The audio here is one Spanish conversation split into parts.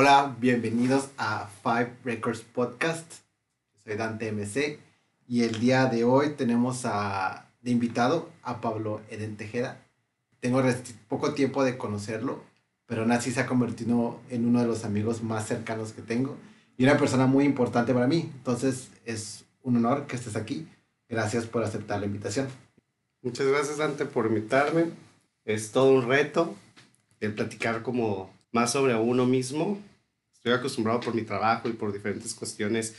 Hola, bienvenidos a Five Records Podcast. Soy Dante MC y el día de hoy tenemos a, de invitado a Pablo Eden Tejeda. Tengo poco tiempo de conocerlo, pero así se ha convertido en uno de los amigos más cercanos que tengo y una persona muy importante para mí. Entonces es un honor que estés aquí. Gracias por aceptar la invitación. Muchas gracias Dante por invitarme. Es todo un reto el platicar como más sobre uno mismo. Estoy acostumbrado por mi trabajo y por diferentes cuestiones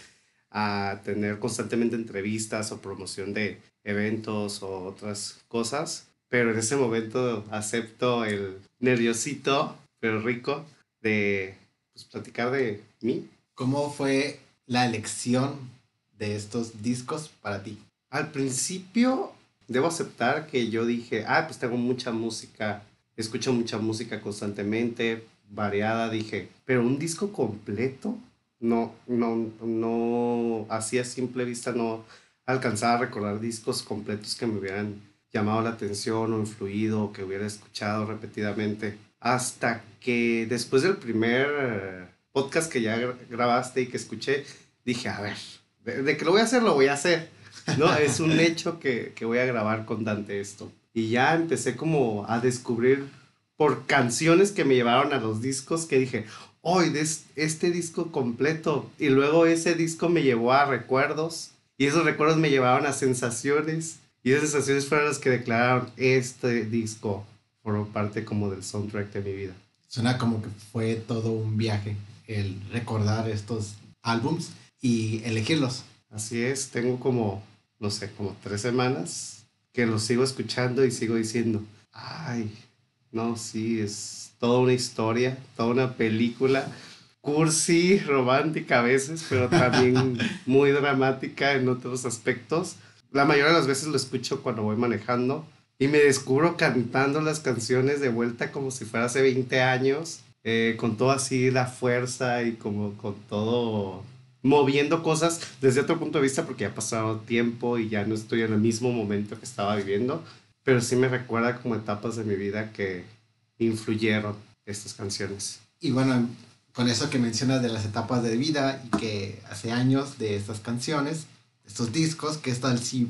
a tener constantemente entrevistas o promoción de eventos o otras cosas, pero en ese momento acepto el nerviosito, pero rico, de pues, platicar de mí. ¿Cómo fue la elección de estos discos para ti? Al principio, debo aceptar que yo dije, ah, pues tengo mucha música, escucho mucha música constantemente, variada, dije, pero un disco completo, no, no, no, así a simple vista no alcanzaba a recordar discos completos que me hubieran llamado la atención o influido o que hubiera escuchado repetidamente. Hasta que después del primer eh, podcast que ya grabaste y que escuché, dije, a ver, de, que lo voy a hacer, lo voy a hacer. No, es un hecho que, que voy a grabar con Dante esto. Y ya empecé como a descubrir por canciones que me llevaron a los discos que dije, hoy de este disco completo. Y luego ese disco me llevó a recuerdos y esos recuerdos me llevaron a sensaciones y esas sensaciones fueron las que declararon este disco por parte como del soundtrack de mi vida. Suena como que fue todo un viaje el recordar estos álbums y elegirlos. Así es, tengo como, no sé, como tres semanas que los sigo escuchando y sigo diciendo, ay, no, sí, es toda una historia, toda una película. Cursi, romántica a veces, pero también muy dramática en otros aspectos. La mayoría de las veces lo escucho cuando voy manejando y me descubro cantando las canciones de vuelta como si fuera hace 20 años, eh, con toda así la fuerza y como con todo moviendo cosas desde otro punto de vista porque ya ha pasado tiempo y ya no estoy en el mismo momento que estaba viviendo pero sí me recuerda como etapas de mi vida que influyeron estas canciones. Y bueno, con eso que mencionas de las etapas de vida y que hace años de estas canciones, estos discos, que tal si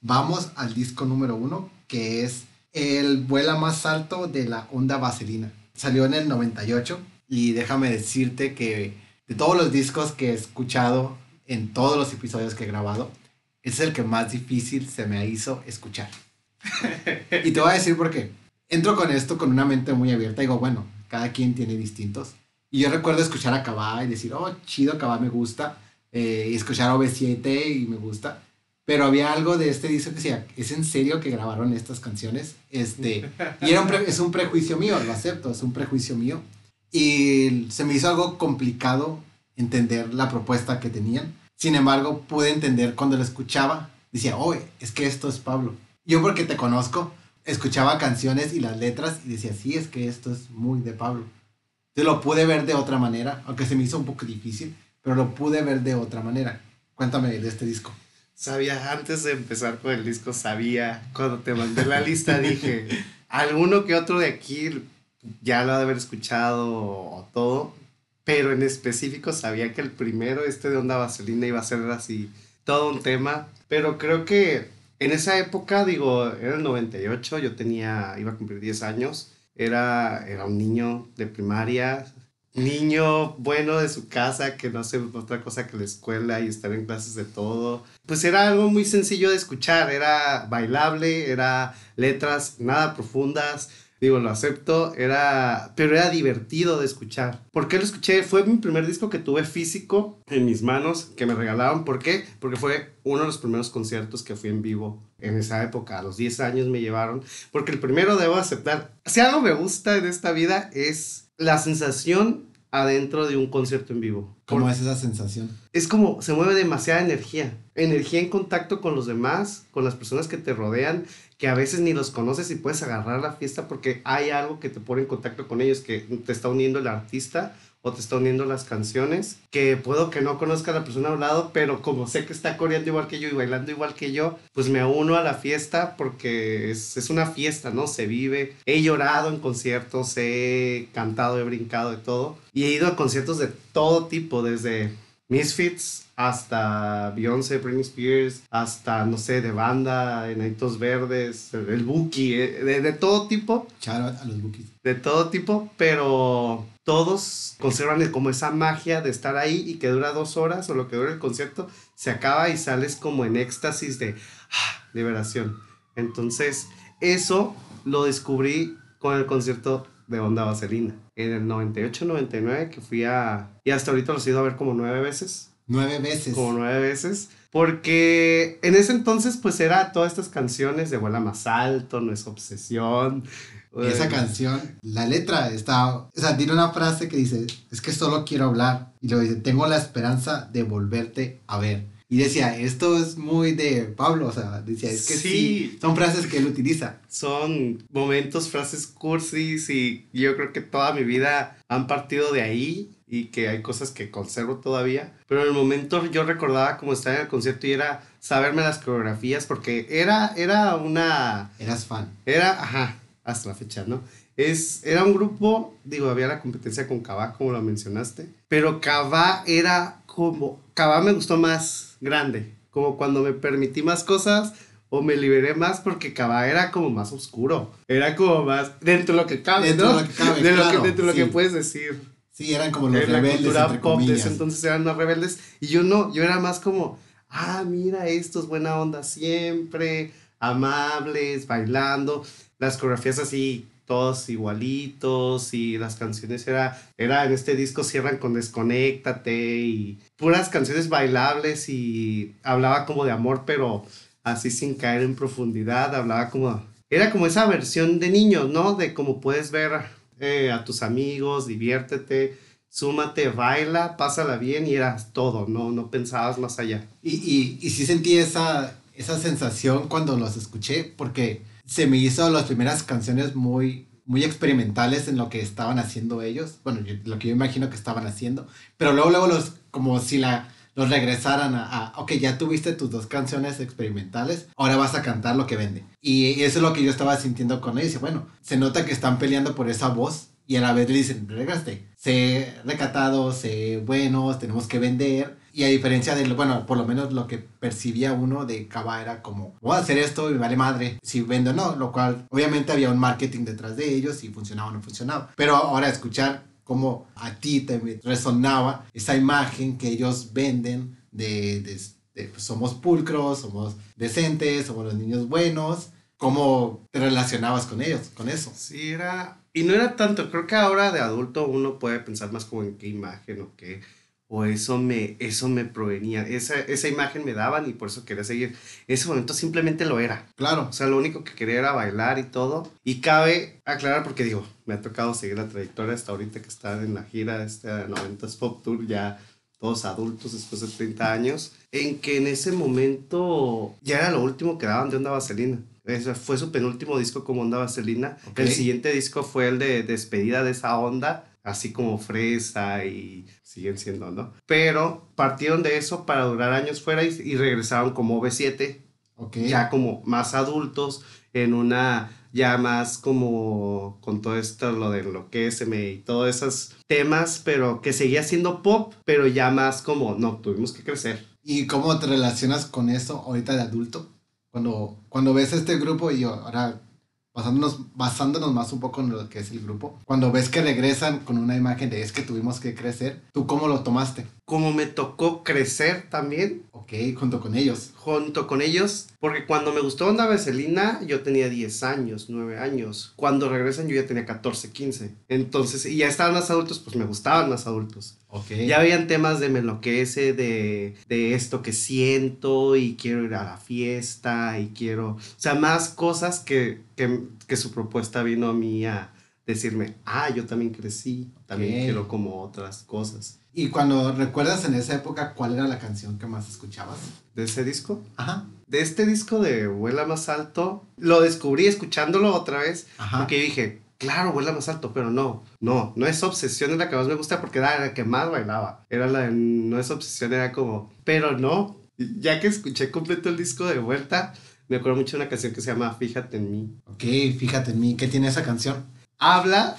vamos al disco número uno, que es el vuela más alto de la onda vaselina. Salió en el 98 y déjame decirte que de todos los discos que he escuchado en todos los episodios que he grabado, es el que más difícil se me hizo escuchar y te voy a decir por qué. Entro con esto con una mente muy abierta. Digo, bueno, cada quien tiene distintos. Y yo recuerdo escuchar a Cabá y decir, oh, chido, Cabá me gusta. Eh, y escuchar a OV7 y me gusta. Pero había algo de este disco que decía, ¿es en serio que grabaron estas canciones? Este, y era un es un prejuicio mío, lo acepto, es un prejuicio mío. Y se me hizo algo complicado entender la propuesta que tenían. Sin embargo, pude entender cuando lo escuchaba. Decía, oh, es que esto es Pablo. Yo porque te conozco, escuchaba canciones y las letras y decía, sí, es que esto es muy de Pablo. Yo lo pude ver de otra manera, aunque se me hizo un poco difícil, pero lo pude ver de otra manera. Cuéntame de este disco. Sabía, antes de empezar con el disco, sabía, cuando te mandé la lista dije, alguno que otro de aquí ya lo ha de haber escuchado o todo, pero en específico sabía que el primero, este de Onda Vaselina, iba a ser así, todo un tema, pero creo que en esa época, digo, era el 98, yo tenía, iba a cumplir 10 años, era, era un niño de primaria, niño bueno de su casa, que no hace otra cosa que la escuela y estar en clases de todo. Pues era algo muy sencillo de escuchar, era bailable, era letras nada profundas, Digo, lo acepto, era, pero era divertido de escuchar. ¿Por qué lo escuché? Fue mi primer disco que tuve físico en mis manos, que me regalaron. ¿Por qué? Porque fue uno de los primeros conciertos que fui en vivo en esa época. A los 10 años me llevaron. Porque el primero debo aceptar, si algo me gusta en esta vida es la sensación adentro de un concierto en vivo. ¿Cómo es esa sensación? Es como se mueve demasiada energía. Energía en contacto con los demás, con las personas que te rodean, que a veces ni los conoces y puedes agarrar la fiesta porque hay algo que te pone en contacto con ellos, que te está uniendo el artista o te está uniendo las canciones, que puedo que no conozca a la persona a un lado, pero como sé que está coreando igual que yo y bailando igual que yo, pues me uno a la fiesta porque es, es una fiesta, ¿no? Se vive. He llorado en conciertos, he cantado, he brincado de todo y he ido a conciertos de todo tipo, desde Misfits hasta Beyoncé, Britney Spears, hasta, no sé, de banda, Enanitos Verdes, el Buki, eh, de, de, todo tipo. Charo a los Bukis. De todo tipo, pero todos conservan como esa magia de estar ahí y que dura dos horas o lo que dura el concierto, se acaba y sales como en éxtasis de ah, liberación. Entonces, eso lo descubrí con el concierto de Onda Vaselina. En el 98-99 que fui a... Y hasta ahorita los he ido a ver como nueve veces. Nueve veces. Como nueve veces. Porque en ese entonces pues era todas estas canciones de Vuela Más Alto, No es Obsesión. Y esa canción, la letra está, o sea, tiene una frase que dice, es que solo quiero hablar. Y luego dice, tengo la esperanza de volverte a ver. Y decía, esto es muy de Pablo, o sea, decía, es que sí, son frases que él utiliza. Son momentos, frases cursis y yo creo que toda mi vida han partido de ahí y que hay cosas que conservo todavía. Pero en el momento yo recordaba como estar en el concierto y era saberme las coreografías porque era, era una... Eras fan. Era, ajá, hasta la fecha, ¿no? Es, era un grupo, digo, había la competencia con Cabá, como lo mencionaste, pero Cabá era como, Cabá me gustó más grande, como cuando me permití más cosas o me liberé más porque Cabá era como más oscuro, era como más dentro de lo que cabe, Dentro ¿no? de lo que cabe, de lo que, dentro de lo que puedes decir. Sí, eran como los En la rebeldes, cultura entre pop de comillas. ese entonces eran más rebeldes y yo no, yo era más como, ah, mira, estos buena onda siempre, amables, bailando, las coreografías así, todos igualitos y las canciones era, era en este disco cierran con Desconéctate y puras canciones bailables y hablaba como de amor, pero así sin caer en profundidad, hablaba como, era como esa versión de niños, ¿no? De cómo puedes ver eh, a tus amigos, diviértete, súmate, baila, pásala bien y eras todo, no, no pensabas más allá. Y, y, y sí sentí esa, esa sensación cuando los escuché, porque se me hizo las primeras canciones muy, muy experimentales en lo que estaban haciendo ellos. Bueno, yo- lo que yo imagino que estaban haciendo. Pero luego, luego los, como si la, los regresaran a, a, ok, ya tuviste tus dos canciones experimentales, ahora vas a cantar lo que vende. Y eso es lo que yo estaba sintiendo con ellos. Bueno, se nota que están peleando por esa voz y a la vez le dicen, regreste, sé recatados, sé buenos, tenemos que vender. Y a diferencia de, bueno, por lo menos lo que percibía uno de Cava era como, voy a hacer esto y me vale madre si vendo o no, lo cual obviamente había un marketing detrás de ellos y funcionaba o no funcionaba. Pero ahora escuchar cómo a ti te resonaba esa imagen que ellos venden de, de- de, pues, somos pulcros, somos decentes, somos los niños buenos, cómo te relacionabas con ellos, con eso. Sí, era. Y no era tanto, creo que ahora de adulto uno puede pensar más como en qué imagen o qué. O eso me, eso me provenía. Esa, esa imagen me daban y por eso quería seguir. Ese momento simplemente lo era. Claro, O sea, lo único que quería era bailar y todo. Y cabe aclarar, porque digo, me ha tocado seguir la trayectoria hasta ahorita que están en la gira, este 90s Pop Tour, ya todos adultos después de 30 años, en que en ese momento ya era lo último que daban de Onda Vaselina. Ese fue su penúltimo disco como Onda Vaselina. El siguiente disco fue el de despedida de esa onda, así como Fresa y siguen siendo, ¿no? Pero partieron de eso para durar años fuera y, y regresaron como V7, ok. ya como más adultos, en una ya más como con todo esto, lo de enloquéceme y todos esos temas, pero que seguía siendo pop, pero ya más como, no, tuvimos que crecer. ¿Y cómo te relacionas con eso ahorita de adulto? Cuando, cuando ves este grupo y ahora basándonos, basándonos más un poco en lo que es el grupo, cuando ves que regresan con una imagen de es que tuvimos que crecer, ¿tú cómo lo tomaste? Como me tocó crecer también Ok, junto con ellos. junto con ellos, porque cuando me gustó Onda Vaselina yo tenía 10 años, 9 años. Cuando regresan yo ya tenía 14, 15. Entonces, y ya estaban más adultos, pues me gustaban más adultos. Ok. Ya habían temas de me enloquece, de, de esto que siento y quiero ir a la fiesta y quiero, o sea, más cosas que, que, que su propuesta vino a mí a decirme, ah, yo también crecí, también quiero como otras cosas. Y cuando recuerdas en esa época, ¿cuál era la canción que más escuchabas? ¿De ese disco? Ajá. De este disco de Vuela Más Alto, lo descubrí escuchándolo otra vez, Ajá. porque dije, claro, vuela más alto, pero no, no, no es obsesión, es la que más me gusta porque era la que más bailaba. Era la de no es obsesión, era como, pero no, ya que escuché completo el disco de vuelta, me acuerdo mucho de una canción que se llama Fíjate en mí. Ok, fíjate en mí, ¿qué tiene esa canción? Habla,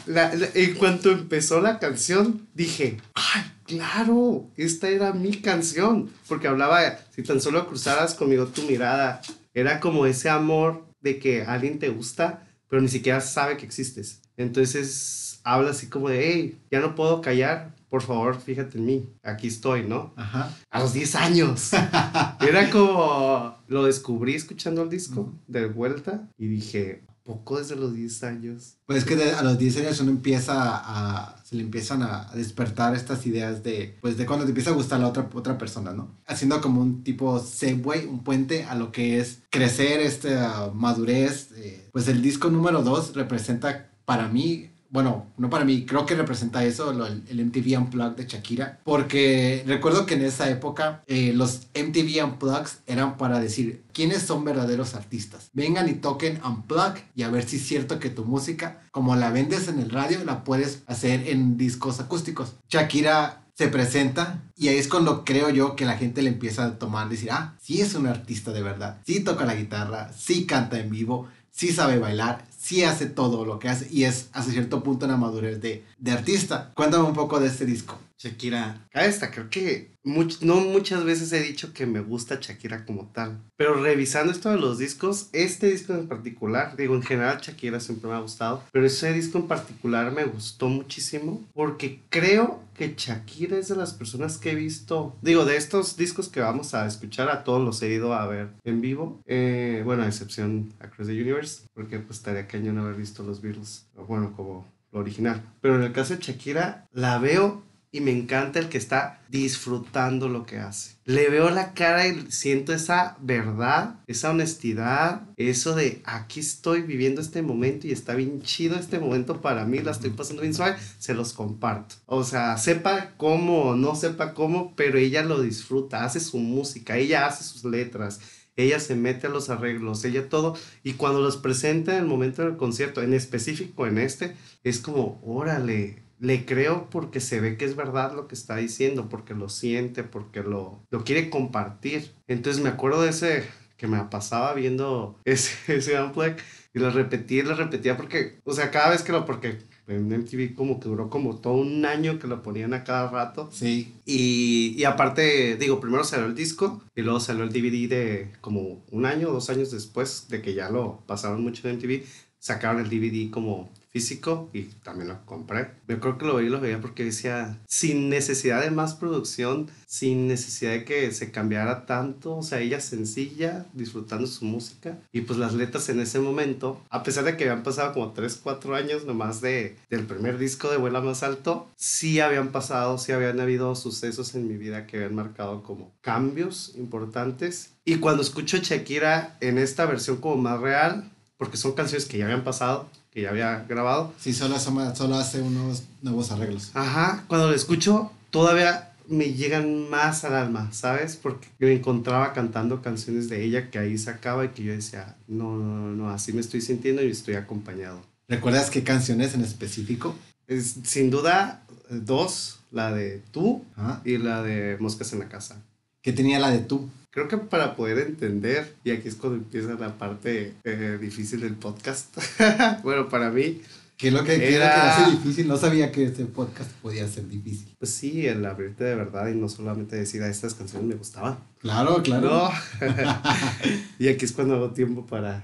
en cuanto empezó la canción, dije, ay, claro, esta era mi canción, porque hablaba, si tan solo cruzaras conmigo tu mirada, era como ese amor de que alguien te gusta, pero ni siquiera sabe que existes. Entonces habla así como de, hey, ya no puedo callar, por favor, fíjate en mí, aquí estoy, ¿no? Ajá. A los 10 años. Era como, lo descubrí escuchando el disco de vuelta y dije, poco desde los 10 años. Pues es que a los 10 años uno empieza a, se le empiezan a despertar estas ideas de, pues de cuando te empieza a gustar la otra, otra persona, ¿no? Haciendo como un tipo segue, un puente a lo que es crecer, esta madurez. Eh, pues el disco número 2 representa para mí bueno, no para mí, creo que representa eso, el MTV Unplugged de Shakira, porque recuerdo que en esa época eh, los MTV Unplugged eran para decir quiénes son verdaderos artistas. Vengan y toquen Unplugged y a ver si es cierto que tu música, como la vendes en el radio, la puedes hacer en discos acústicos. Shakira se presenta y ahí es cuando creo yo que la gente le empieza a tomar, decir, ah, sí es un artista de verdad, sí toca la guitarra, sí canta en vivo, sí sabe bailar, sí hace todo lo que hace y es hasta cierto punto una madurez de, de artista. Cuéntame un poco de este disco. Shakira, está, creo que no muchas veces he dicho que me gusta Shakira como tal, pero revisando esto de los discos, este disco en particular, digo, en general Shakira siempre me ha gustado, pero ese disco en particular me gustó muchísimo porque creo que Shakira es de las personas que he visto, digo, de estos discos que vamos a escuchar, a todos los he ido a ver en vivo, eh, bueno, a excepción Across the Universe, porque pues estaría caño no haber visto los Beatles, bueno, como lo original, pero en el caso de Shakira, la veo y me encanta el que está disfrutando lo que hace. Le veo la cara y siento esa verdad, esa honestidad, eso de aquí estoy viviendo este momento y está bien chido este momento para mí, la estoy pasando bien suave, se los comparto. O sea, sepa cómo o no sepa cómo, pero ella lo disfruta, hace su música, ella hace sus letras ella se mete a los arreglos, ella todo, y cuando los presenta en el momento del concierto, en específico en este, es como, órale, le creo porque se ve que es verdad lo que está diciendo, porque lo siente, porque lo, lo quiere compartir. Entonces me acuerdo de ese que me pasaba viendo ese, ese unplug y lo repetía y lo repetía porque, o sea, cada vez que lo, porque en MTV como que duró como todo un año que lo ponían a cada rato. Sí. Y, y aparte, digo, primero salió el disco y luego salió el DVD de como un año o dos años después de que ya lo pasaron mucho en MTV, sacaron el DVD como físico y también lo compré. Yo creo que lo veía y lo veía porque decía, sin necesidad de más producción, sin necesidad de que se cambiara tanto, o sea, ella sencilla, disfrutando su música y pues las letras en ese momento, a pesar de que habían pasado como 3, 4 años nomás de, del primer disco de Vuela Más Alto, sí habían pasado, sí habían habido sucesos en mi vida que habían marcado como cambios importantes. Y cuando escucho Shakira en esta versión como más real, porque son canciones que ya habían pasado, que ya había grabado. Sí, solo, solo hace unos nuevos arreglos. Ajá, cuando lo escucho, todavía me llegan más al alma, ¿sabes? Porque me encontraba cantando canciones de ella que ahí sacaba y que yo decía, no, no, no, así me estoy sintiendo y estoy acompañado. ¿Recuerdas qué canciones en específico? Es, sin duda, dos, la de Tú y la de Moscas en la Casa. ¿Qué tenía la de Tú? Creo que para poder entender, y aquí es cuando empieza la parte eh, difícil del podcast, bueno, para mí... ¿Qué es lo que, era... hace difícil? No sabía que este podcast podía ser difícil. Pues sí, el abrirte de verdad y no solamente decir a estas canciones me gustaban. Claro, claro. y aquí es cuando hago tiempo para...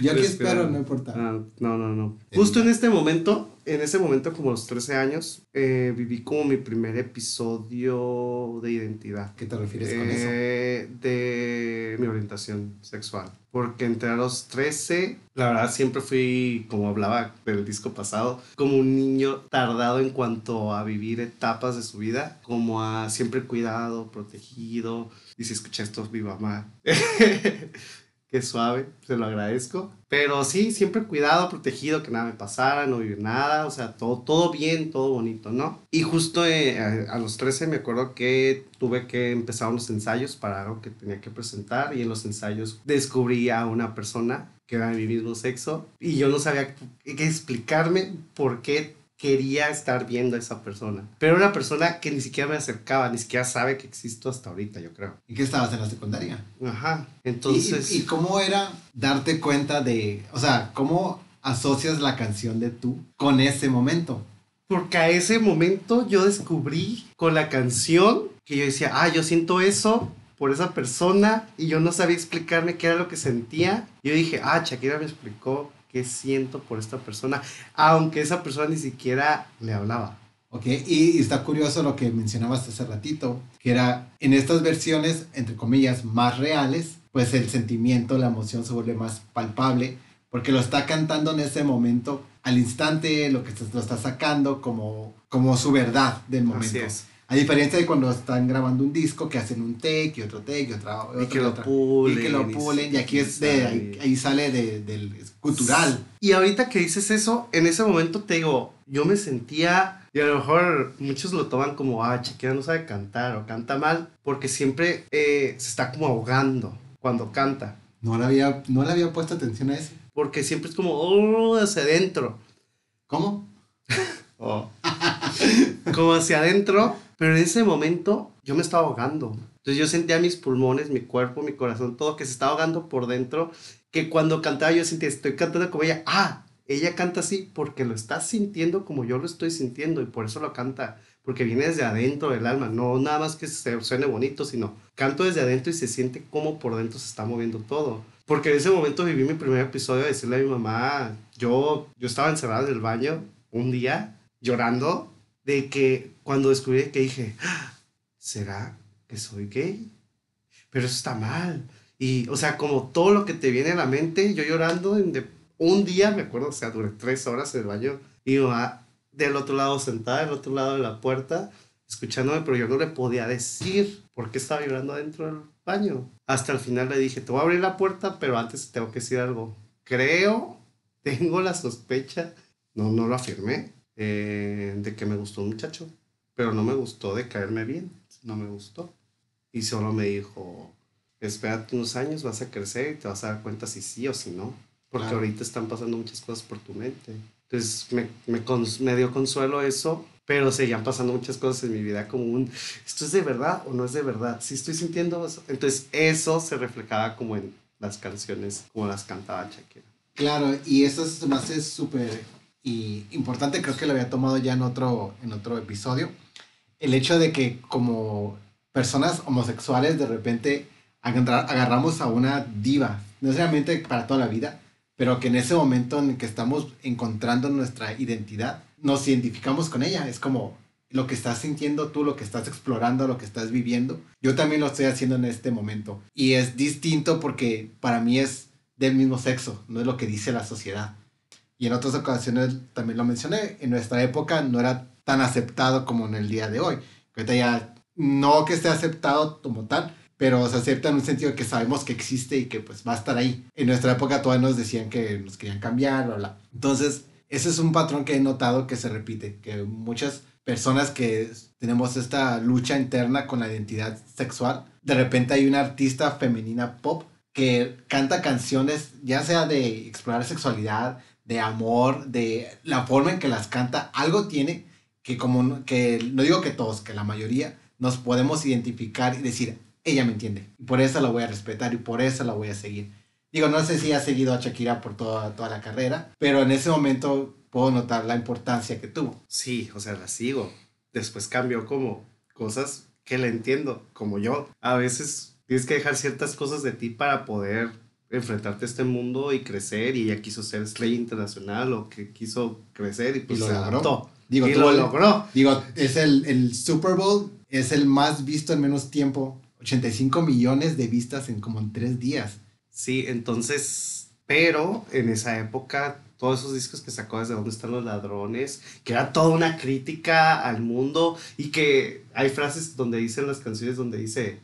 Yo aquí espero, no importa. Ah, no, no, no. Justo en este momento en ese momento, como los 13 años, eh, viví como mi primer episodio de identidad. ¿Qué te refieres con eso? Eh, de mi orientación sexual. Porque entre los 13, la verdad siempre fui, como hablaba del disco pasado, como un niño tardado en cuanto a vivir etapas de su vida, como a siempre cuidado, protegido. Y si escuché esto, mi mamá. Qué suave, se lo agradezco. Pero sí, siempre cuidado, protegido, que nada me pasara, no vivir nada, o sea, todo, todo bien, todo bonito, ¿no? Y justo eh, a, los 13 me acuerdo que tuve que empezar unos ensayos para algo que tenía que presentar y en los ensayos descubrí a una persona que era de mi mismo sexo, y yo no sabía qué explicarme por qué quería estar viendo a esa persona. Pero una persona que ni siquiera me acercaba, ni siquiera sabe que existo hasta ahorita, yo creo. ¿Y qué estabas en la secundaria? Ajá. Entonces... ¿Y, y cómo era darte cuenta de, o sea, cómo asocias la canción de tú con ese momento? Porque a ese momento yo descubrí con la canción que yo decía, ah, yo siento eso por esa persona y yo no sabía explicarme qué era lo que sentía. Yo dije, ah, Shakira me explicó qué siento por esta persona, aunque esa persona ni siquiera le hablaba. Ok, y, está curioso lo que mencionabas hace ratito, que era en estas versiones, entre comillas, más reales, pues el sentimiento, la emoción se vuelve más palpable, porque lo está cantando en ese momento, al instante, lo que lo está sacando como, como su verdad del momento. Así es. A diferencia de cuando están grabando un disco que hacen un take y otro take y otra. y que lo pulen. Y que lo pulen. Y, aquí es de. Ahí, sale de, del cultural. Y ahorita que dices eso, en ese momento te digo, yo me sentía. Y a lo mejor muchos lo toman como, ah, chiquita no sabe cantar o canta mal, porque siempre eh, se está como ahogando cuando canta. No le había, no le había puesto atención a eso. Porque siempre es como, oh, hacia adentro. ¿Cómo? oh. como hacia adentro pero en ese momento yo me estaba ahogando. Entonces yo sentía mis pulmones, mi cuerpo, mi corazón, todo que se estaba ahogando por dentro. Que cuando cantaba yo sentía, estoy cantando como ella. Ah, ella canta así porque lo está sintiendo como yo lo estoy sintiendo y por eso lo canta. Porque viene desde adentro del alma. No nada más que se suene bonito, sino canto desde adentro y se siente como por dentro se está moviendo todo. Porque en ese momento viví mi primer episodio de decirle a mi mamá, yo, yo estaba encerrada en el baño un día llorando de que cuando descubrí que dije, ah, ¿será que soy gay? Pero eso está mal. Y, o sea, como todo lo que te viene a la mente, yo llorando, de, un día, me acuerdo, o sea, duré tres horas en el baño, y va del otro lado sentada, del otro lado de la puerta, escuchándome, pero yo no le podía decir por qué estaba llorando dentro del baño. Hasta el final le dije, te voy a abrir la puerta, pero antes tengo que decir algo. Creo, tengo la sospecha, no, no lo afirmé, eh, de que me gustó un muchacho, pero no me gustó de caerme bien, no me gustó. Y solo me dijo, espérate unos años, vas a crecer y te vas a dar cuenta si sí o si no, porque ahorita están pasando muchas cosas por tu mente. Entonces me, me, me dio consuelo eso, pero seguían pasando muchas cosas en mi vida como un, ¿esto es de verdad o no es de verdad? Si estoy sintiendo eso. Entonces eso se reflejaba como en las canciones, como las cantaba Shakira. Claro, y eso es más súper y importante, creo que lo había tomado ya en otro, en otro episodio, el hecho de que como personas homosexuales de repente agarramos a una diva, no necesariamente para toda la vida, pero que en ese momento en que estamos encontrando nuestra identidad, nos identificamos con ella. Es como lo que estás sintiendo tú, lo que estás explorando, lo que estás viviendo. Yo también lo estoy haciendo en este momento. Y es distinto porque para mí es del mismo sexo, no es lo que dice la sociedad y en otras ocasiones también lo mencioné, en nuestra época no era tan aceptado como en el día de hoy. Ahorita ya no que esté aceptado como tal, pero se acepta en un sentido que sabemos que existe y que pues va a estar ahí. En nuestra época todavía nos decían que nos querían cambiar, bla, bla. Entonces, ese es un patrón que he notado que se repite, que muchas personas que tenemos esta lucha interna con la identidad sexual, de repente hay una artista femenina pop que canta canciones, ya sea de explorar sexualidad, de amor, de la forma en que las canta, algo tiene que como que no digo que todos, que la mayoría nos podemos identificar y decir, ella me entiende, y por eso la voy a respetar y por eso la voy a seguir. Digo, no sé si ha seguido a Shakira por toda, toda la carrera, pero en ese momento puedo notar la importancia que tuvo. Sí, o sea, la sigo. Después cambió como cosas que le entiendo, como yo. A veces tienes que dejar ciertas cosas de ti para poder enfrentarte a este mundo y crecer y ella quiso ser estrella internacional o que quiso crecer y pues lo se logró. Digo, y lo logró. Digo, es el, el, Super Bowl, es el más visto en menos tiempo. 85 millones de vistas en como en tres días. Sí, entonces, pero en esa época, todos esos discos que sacó desde dónde están los ladrones, que era toda una crítica al mundo y que hay frases donde dicen las canciones donde dice,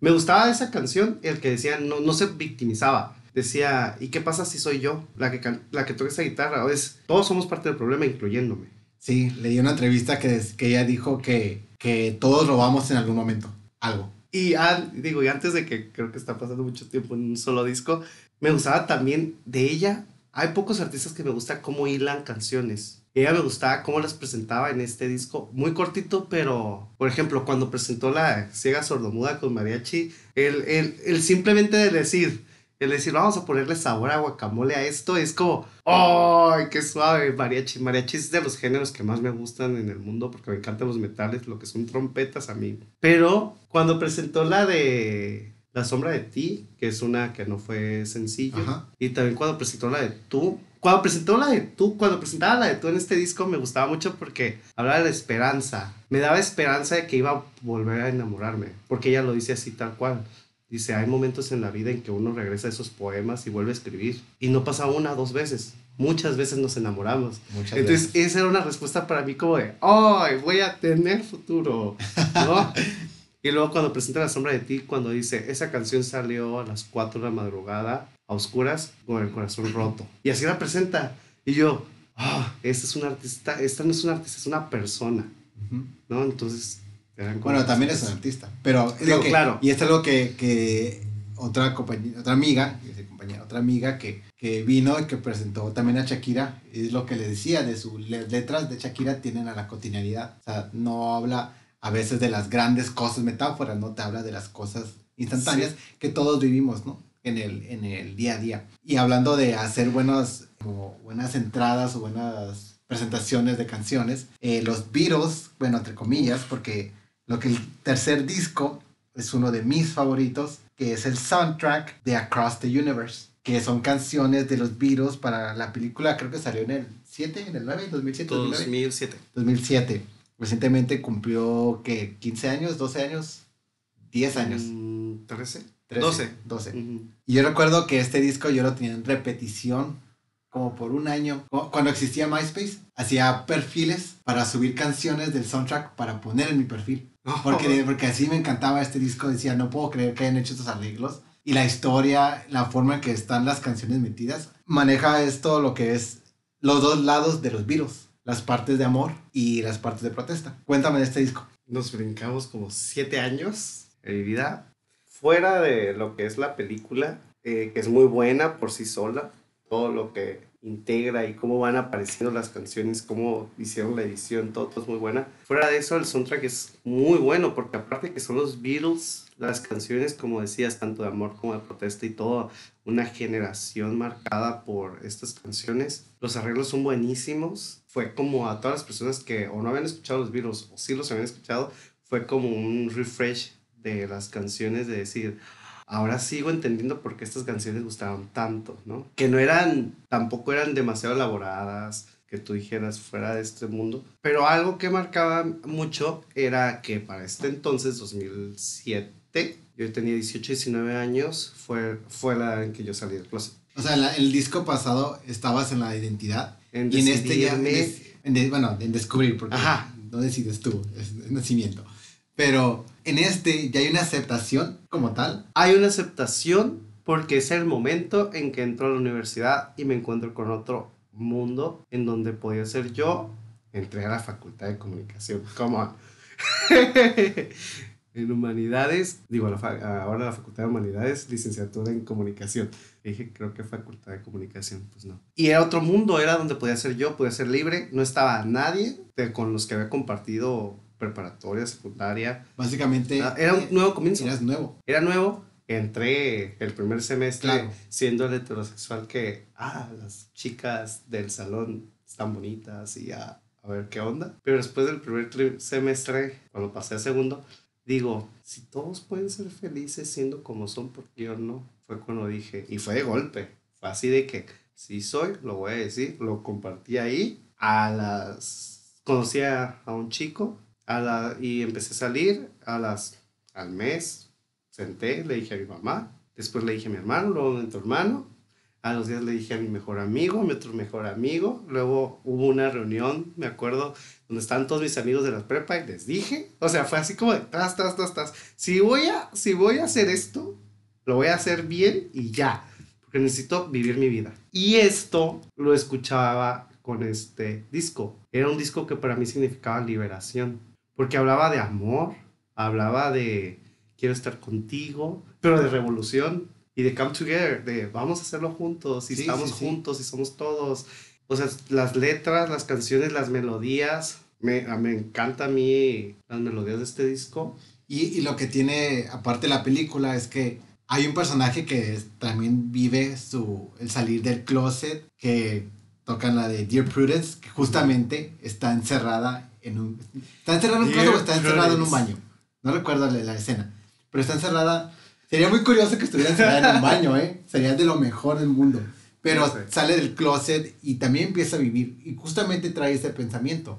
me gustaba esa canción, el que decía, no, no se victimizaba. Decía, ¿y qué pasa si soy yo la que, la que toca esa guitarra? Es, todos somos parte del problema, incluyéndome. Sí, leí una entrevista que, que ella dijo que, que todos robamos en algún momento algo. Y digo, y antes de que creo que está pasando mucho tiempo en un solo disco, me gustaba también de ella. Hay pocos artistas que me gusta cómo hilan canciones. Ella me gustaba cómo las presentaba en este disco, muy cortito, pero, por ejemplo, cuando presentó la Ciega Sordomuda con Mariachi, el, el, el simplemente de decir, el decir, vamos a ponerle sabor a guacamole a esto, es como, ¡ay, qué suave! Mariachi. Mariachi es de los géneros que más me gustan en el mundo porque me encantan los metales, lo que son trompetas a mí. Pero cuando presentó la de La sombra de ti, que es una que no fue sencillo, y también cuando presentó la de Tú, cuando presentó la de tú, cuando presentaba la de tú en este disco me gustaba mucho porque hablaba de la esperanza. Me daba esperanza de que iba a volver a enamorarme, porque ella lo dice así tal cual. Dice, hay momentos en la vida en que uno regresa a esos poemas y vuelve a escribir. Y no pasa una, dos veces. Muchas veces nos enamoramos. Entonces, esa era una respuesta para mí como de, ¡ay, voy a tener futuro! ¿No? y luego cuando presenta La Sombra de Ti, cuando dice, esa canción salió a las 4 de la madrugada, a oscuras, con el corazón roto. Y así la presenta. Y yo, ¡ah! esta es una artista, esta no es una artista, es una persona. ¿No? Entonces, bueno, también es un artista, pero es que, claro. Y esto es algo que, que otra compañía, otra amiga, otra amiga que, que vino y que presentó también a Shakira, es lo que le decía, de sus letras de Shakira tienen a la cotidianidad, o sea, no habla a veces de las grandes cosas, metáforas, no te habla de las cosas instantáneas que todos vivimos, ¿no? En el, en el día a día. Y hablando de hacer buenas, como buenas entradas o buenas presentaciones de canciones, eh, los Beatles, bueno, entre comillas, porque lo que el tercer disco es uno de mis favoritos, que es el soundtrack de Across the Universe, que son canciones de los Beatles para la película, creo que salió en el 7, en el 9, 2007. 2007. 2007. Recientemente cumplió, que 15 años, 12 años, 10 años. 13. 13 12. 12. Y yo recuerdo que este disco yo lo tenía en repetición como por un año, cuando existía MySpace, hacía perfiles para subir canciones del soundtrack para poner en mi perfil. Porque, porque así me encantaba este disco, decía, no puedo creer que hayan hecho estos arreglos. Y la historia, la forma en que están las canciones metidas, maneja esto lo que es los dos lados de los virus, las partes de amor y las partes de protesta. Cuéntame de este disco. Nos brincamos como siete años en mi vida. Fuera de lo que es la película, eh, que es muy buena por sí sola, todo lo que integra y cómo van apareciendo las canciones, cómo hicieron la edición, todo, es muy buena. Fuera de eso, el soundtrack es muy bueno, porque aparte que son los Beatles, las canciones, como decías, tanto de amor como de protesta y todo, una generación marcada por estas canciones. Los arreglos son buenísimos. Fue como a todas las personas que o no habían escuchado los Beatles o sí los habían escuchado, fue como un refresh de las canciones de decir, ahora sigo entendiendo por qué estas canciones gustaban tanto, ¿no? Que no eran, tampoco eran demasiado elaboradas, que tú dijeras fuera de este mundo. Pero algo que marcaba mucho era que para este entonces, 2007, yo tenía 18, 19 años, fue, fue la en que yo salí del closet. O sea, el disco pasado estabas en la identidad. En y en este ya, en, bueno, en descubrir, porque no decides tú, es nacimiento. Pero en este ya hay una aceptación como tal. Hay una aceptación porque es el momento en que entro a la universidad y me encuentro con otro mundo en donde podía ser yo. Entré a la facultad de comunicación. Como en humanidades, digo, ahora la facultad de humanidades, licenciatura en comunicación. dije, creo que facultad de comunicación, pues no. Y era otro mundo, era donde podía ser yo, podía ser libre, no estaba nadie con los que había compartido preparatoria, secundaria. Básicamente. Ah, era un nuevo comienzo. Eras nuevo. Era nuevo. Entré el primer semestre siendo el heterosexual que, ah, las chicas del salón están bonitas y a, a ver qué onda. Pero después del primer semestre, cuando pasé a segundo, digo, si todos pueden ser felices siendo como son, ¿por qué yo no? Fue cuando dije, y fue de golpe. Fue así de que, si soy, lo voy a decir, lo compartí ahí. A las. Conocí a un chico a la, y empecé a salir a las, al mes, senté, le dije a mi mamá, después le dije a mi hermano, luego a mi hermano, a los días le dije a mi mejor amigo, a mi otro mejor amigo, luego hubo una reunión, me acuerdo, donde estaban todos mis amigos de la prepa y les dije, o sea, fue así como de tras, tras, tras, tras, si voy a, si voy a hacer esto, lo voy a hacer bien y ya, porque necesito vivir mi vida. Y esto lo escuchaba con este disco. Era un disco que para mí significaba liberación porque hablaba de amor, hablaba de quiero estar contigo, pero de revolución. y de come together, de vamos a hacerlo juntos, y Sí, estamos sí, sí. juntos, y somos todos. O sea, las letras, las canciones, las melodías, me, me encanta a mí las melodías de este disco. Y, y lo que tiene, aparte de la película, es que hay un personaje que es- también vive su, el salir del closet, que tocan la de Dear Prudence, que justamente está encerrada en un... ¿Está encerrada en un closet o está encerrada en un baño? No recuerdo la, la escena. Pero está encerrada... Sería muy curioso que estuviera encerrada en un baño, ¿eh? Sería de lo mejor del mundo. Pero sale del closet y también empieza a vivir. Y justamente trae ese pensamiento.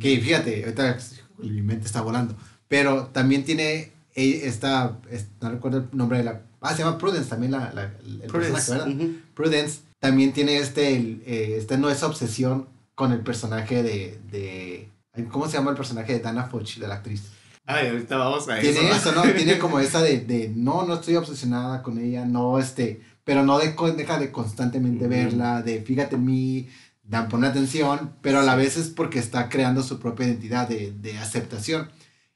Que fíjate, ahorita mi mente está volando. Pero también tiene eh, esta, es- no recuerdo el nombre de la... Ah, se llama Prudence también la, la- el Prudence, personaje, ¿verdad? Prudence también tiene este, el, eh, este no esa obsesión con el personaje de, de... ¿Cómo se llama el personaje de Dana Foch, de la actriz? Ay, ahorita vamos a Tiene eso. ¿no? Tiene como esa de, de, no, no estoy obsesionada con ella, no, este, pero no de, deja de constantemente verla, de fíjate en mí, dan pon atención, pero a la vez es porque está creando su propia identidad de, de aceptación.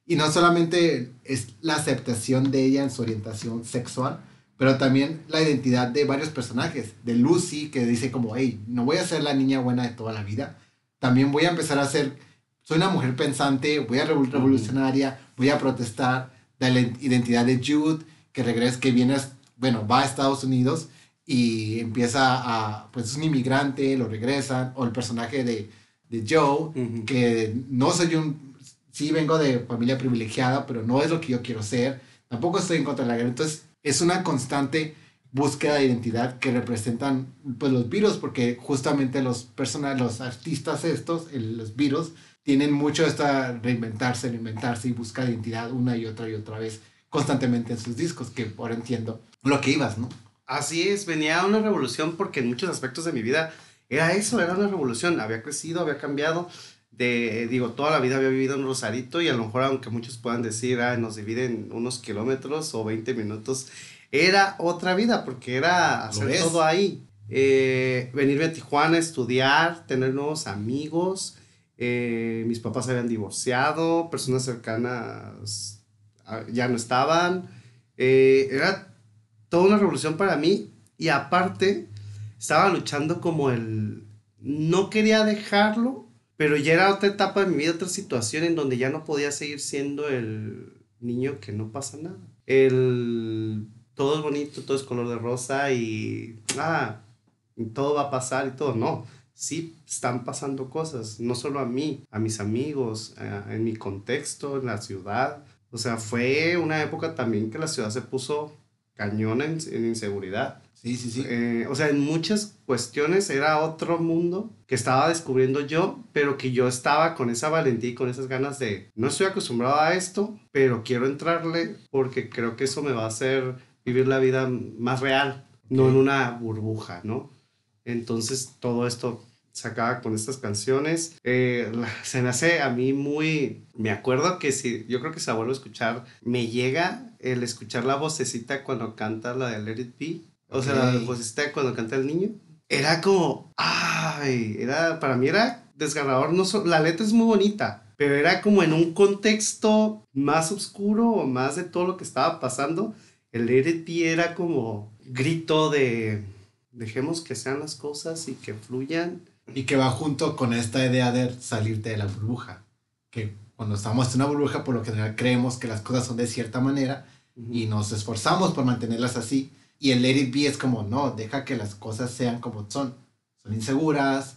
Y no solamente es la aceptación de ella en su orientación sexual, pero también la identidad de varios personajes, de Lucy, que dice como, hey, no voy a ser la niña buena de toda la vida, también voy a empezar a ser, soy una mujer pensante, voy a revol- revolucionaria, voy a protestar, de la identidad de Jude, que regresa, que viene, bueno, va a Estados Unidos y empieza a, pues es un inmigrante, lo regresan, o el personaje de, de Joe, Ujú. que no soy un, sí vengo de familia privilegiada, pero no es lo que yo quiero ser, tampoco estoy en contra de la guerra, entonces es una constante búsqueda de identidad que representan pues los virus, porque justamente los personajes, los artistas estos, el- los virus, tienen mucho esta reinventarse, reinventarse y buscar identidad una y otra y otra vez constantemente en sus discos, que ahora entiendo lo que ibas, ¿no? Así es, venía una revolución porque en muchos aspectos de mi vida era eso, era una revolución. Había crecido, había cambiado. De, digo, toda la vida había vivido en Rosarito y a lo mejor, aunque muchos puedan decir, ah, nos dividen unos kilómetros o 20 minutos, era otra vida porque era hacer todo ahí. Eh, venirme a Tijuana, estudiar, tener nuevos amigos. Eh, mis papás habían divorciado, personas cercanas ah, ya no estaban. eh, era toda una revolución para mí y aparte estaba luchando como el no quería dejarlo pero ya era otra etapa de mi vida otra situación en donde ya no podía seguir siendo el niño que no pasa nada el todo es bonito todo es color de rosa y ah todo va a pasar y todo no sí están pasando cosas no solo a mí a mis amigos a- en mi contexto en la ciudad o sea fue una época también que la ciudad se puso cañón en, en inseguridad. Sí, sí, sí. Eh, o sea, en muchas cuestiones era otro mundo que estaba descubriendo yo, pero que yo estaba con esa valentía y con esas ganas de, no estoy acostumbrado a esto, pero quiero entrarle porque creo que eso me va a hacer vivir la vida más real, no en una burbuja, ¿no? Entonces todo esto se acaba con estas canciones. Eh, se me hace a mí muy... Me acuerdo que si yo creo que si la vuelvo a escuchar, me llega el escuchar la vocecita cuando canta la de Let It Be. O sea, la vocecita cuando canta el niño. Era como... Ay, era, para mí era desgarrador. No so- la letra es muy bonita, pero era como en un contexto más oscuro o más de todo lo que estaba pasando. El Let It Be era como grito de... Dejemos que sean las cosas y que fluyan. Y que va junto con esta idea de salirte de la burbuja. Que cuando estamos en una burbuja, por lo general creemos que las cosas son de cierta manera y nos esforzamos por mantenerlas así. Y el Let It Be es como, no, deja que las cosas sean como son. Son inseguras,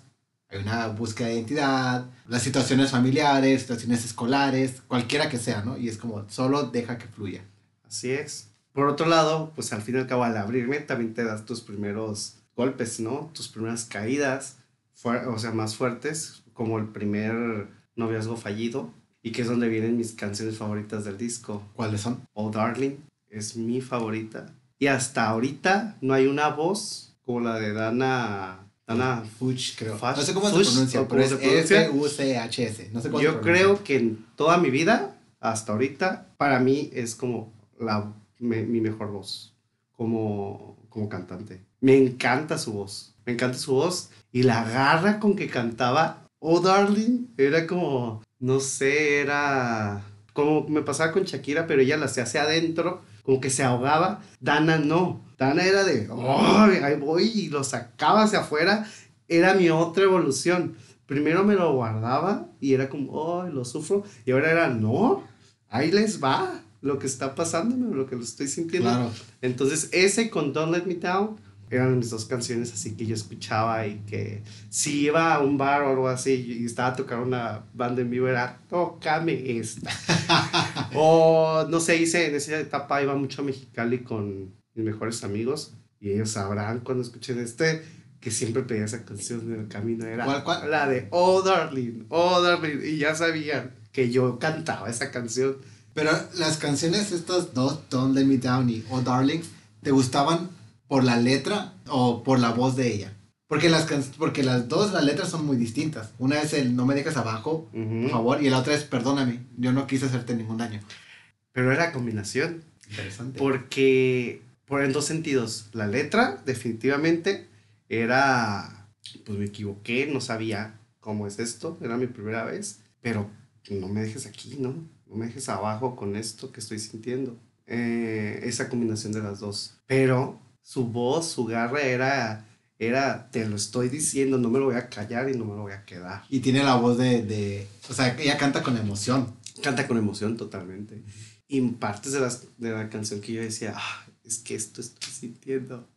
hay una búsqueda de identidad, las situaciones familiares, situaciones escolares, cualquiera que sea, ¿no? Y es como, solo deja que fluya. Así es. Por otro lado, pues al fin y al cabo, al abrirme, también te das tus primeros golpes, ¿no? Tus primeras caídas, o sea, más fuertes, como el primer noviazgo fallido, y que es donde vienen mis canciones favoritas del disco. ¿Cuáles son? Oh Darling es mi favorita. Y hasta ahorita no hay una voz como la de Dana. Dana. Fuch, creo. Fuch- no sé cómo se pronuncia, ¿o pero es? F-U-C-H-S. No sé cómo Yo creo que en toda mi vida, hasta ahorita, para mí es como la, me- mi mejor voz como, como cantante. Me encanta su voz, me encanta su voz y la garra con que cantaba Oh Darling era como, no sé, era como me pasaba con Shakira, pero ella la hacía hacia adentro como que se ahogaba. Dana no. Dana era de, ¡ay, ahí voy! Y lo sacaba hacia afuera. Era mi otra evolución. Primero me lo guardaba y era como, ¡ay, lo sufro! Y ahora era, no, ahí les va lo que está pasando, lo que lo estoy sintiendo. Claro. Entonces, ese con Don't Let Me Down eran mis dos canciones así que yo escuchaba y que si iba a un bar o algo así y estaba a tocar una banda en vivo era tócame esta o no sé hice en esa etapa iba mucho a Mexicali con mis mejores amigos y ellos sabrán cuando escuchen este que siempre pedía esa canción en el camino era ¿Cuál, cuál? la de Oh Darling Oh Darling y ya sabían que yo cantaba esa canción Pero las canciones, estas dos, Don't Let Me Down y Oh Darling, ¿te gustaban por la letra o por la voz de ella? Porque las, porque las dos, las letras son muy distintas. Una es el No me dejes abajo, Ujú. por favor, y la otra es Perdóname, yo no quise hacerte ningún daño. pero era combinación Interesante. Porque, por en dos sentidos, la letra definitivamente era, pues me equivoqué, no sabía cómo es esto, era mi primera vez, pero no me dejes aquí, ¿no? No me dejes abajo con esto que estoy sintiendo. Eh, esa combinación de las dos. Pero su voz, su garra era, era, te lo estoy diciendo, no me lo voy a callar y no me lo voy a quedar. Y tiene la voz de, de, o sea, ella canta con emoción. Canta con emoción totalmente. Y partes de, las, de la canción que yo decía, ah, es que esto estoy sintiendo.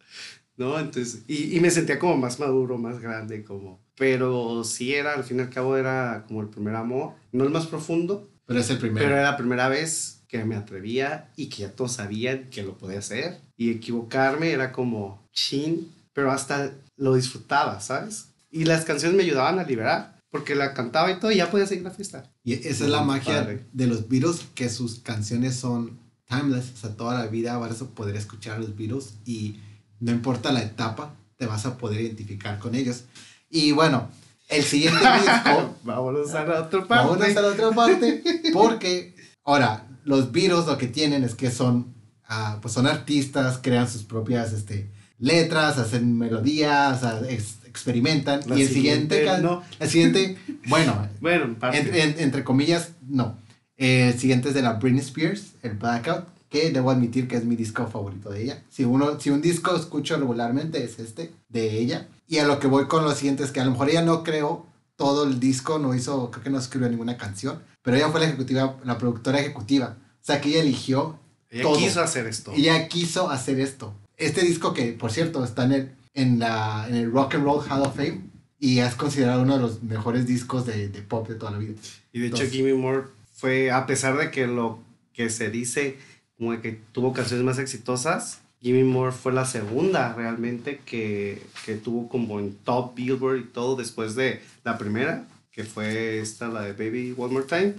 ¿No? Entonces, y, y me sentía como más maduro, más grande, como... Pero sí era, al fin y al cabo, era como el primer amor. No el más profundo, Pero es el primero. pero era la primera vez que me atrevía y que ya todos sabían que lo podía hacer. Y equivocarme era como chin, pero hasta lo disfrutaba, ¿sabes? Y las canciones me ayudaban a liberar, porque la cantaba y todo y ya podía seguir la fiesta. Y esa es la magia padre. de los Beatles, que sus canciones son timeless, o sea, toda la vida vas a poder escuchar a los Beatles y no importa la etapa, te vas a poder identificar con ellos. Y bueno, el siguiente disco, Vámonos a la otra parte. vámonos a la otra parte, porque ahora, los Beatles lo que tienen es que son, ah, pues son artistas, crean sus propias este, letras, hacen melodías, ah, ex- experimentan, La y el siguiente, no. el siguiente, bueno, Bueno, en en- en- entre comillas, no. Eh, El siguiente es de la Britney Spears, el Blackout, que debo admitir que es mi disco favorito de ella. Si, uno, si un disco escucho regularmente es este, de ella. Y a lo que voy con lo siguiente es que a lo mejor ella no creó todo el disco, no hizo, creo que no escribió ninguna canción, pero ella fue la ejecutiva, la productora ejecutiva. O sea que ella eligió, Ella todo. quiso hacer esto. ella quiso hacer esto. Este disco que, por cierto, está en el, en la, en el Rock and Roll Hall of Fame y es considerado uno de los mejores discos de, de pop de toda la vida. Y de hecho. Gimme More fue, a pesar de que lo que se dice, como que tuvo canciones más exitosas, Gimme More fue la segunda realmente que, que tuvo como en top Billboard y todo después de la primera, que fue esta, la de Baby One More Time.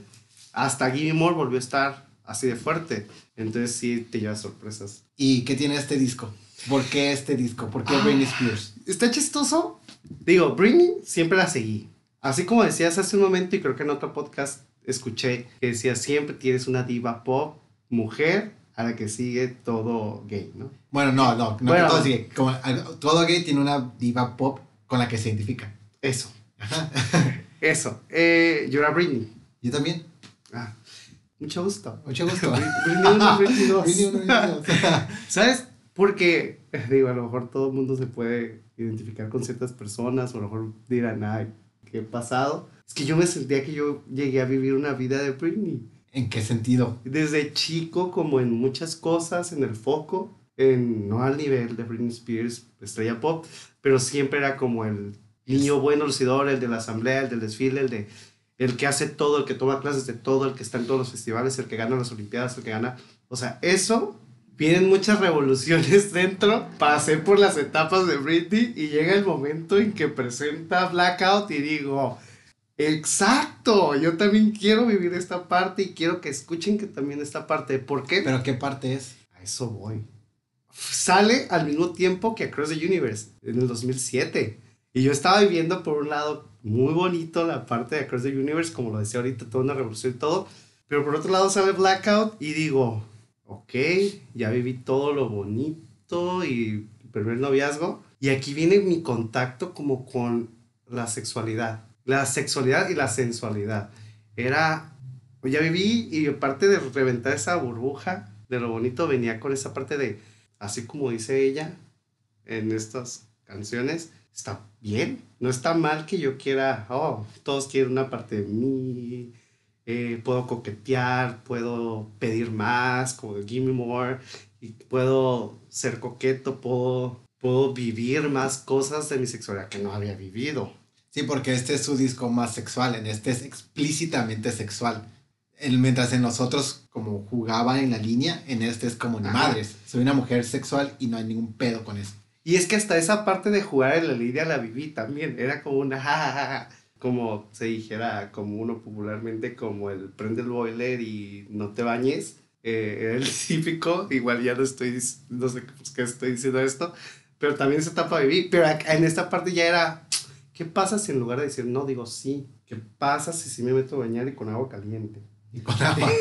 Hasta Gimme More volvió a estar así de fuerte. Entonces sí te lleva sorpresas. ¿Y qué tiene este disco? ¿Por qué este disco? ¿Por qué Britney Spears? Está chistoso. Digo, Britney siempre la seguí. Así como decías hace un momento, y creo que en otro podcast escuché que decía, siempre tienes una diva pop, mujer, a la que sigue todo gay, ¿no? Bueno, no, no, no Bueno. que todo sigue. Como, al- todo gay tiene una diva pop con la que se identifica. Eso. Eso. Eh, yo era Britney. Yo también. Ah, mucho gusto. Mucho gusto. Britney uno, Britney dos. Britney uno, Britney dos. ¿Sabes? Porque, digo, a lo mejor todo el mundo se puede identificar con ciertas personas, o a lo mejor dirán, ay, ¿qué pasado? Es que yo me sentía que yo llegué a vivir una vida de Britney. ¿En qué sentido? Desde chico, como en muchas cosas, en el foco, en, no al nivel de Britney Spears, estrella pop, pero siempre era como el niño bueno, lucidor, el de la asamblea, el del desfile, el de el que hace todo, el que toma clases de todo, el que está en todos los festivales, el que gana las olimpiadas, el que gana, o sea, eso vienen muchas revoluciones dentro, pasé por las etapas de Britney y llega el momento en que presenta Blackout y digo, exacto, yo también quiero vivir esta parte y quiero que escuchen que también esta parte, ¿por qué? ¿Pero qué parte es? A eso voy. Sale al mismo tiempo que Across the Universe, en el 2007. Y yo estaba viviendo por un lado muy bonito la parte de Across the Universe, como lo decía ahorita, toda una revolución y todo. Pero por otro lado sale Blackout y digo, ok, ya viví todo lo bonito y el primer noviazgo. Y aquí viene mi contacto como con la sexualidad. La sexualidad y la sensualidad. Era, ya viví y aparte de reventar esa burbuja, de lo bonito venía con esa parte de, así como dice ella en estas canciones, está bien, no está mal que yo quiera, oh, todos quieren una parte de mí, eh, puedo coquetear, puedo pedir más, como give me more, y puedo ser coqueto, puedo, puedo vivir más cosas de mi sexualidad que no había vivido. Sí, porque este es su disco más sexual, en este es explícitamente sexual. El, mientras en nosotros como jugaba en la línea, en este es como ni madres. Soy una mujer sexual y no hay ningún pedo con eso. Y es que hasta esa parte de jugar en la línea la viví también. Era como una jajaja. Como se dijera, como uno popularmente, como el prende el boiler y no te bañes. Eh, era el típico. Igual ya no estoy, no sé qué estoy diciendo esto. Pero también esa etapa viví. Pero en esta parte ya era, ¿qué pasa si en lugar de decir no, digo sí? ¿Qué pasa si sí me meto a bañar y con agua caliente? Y con agua.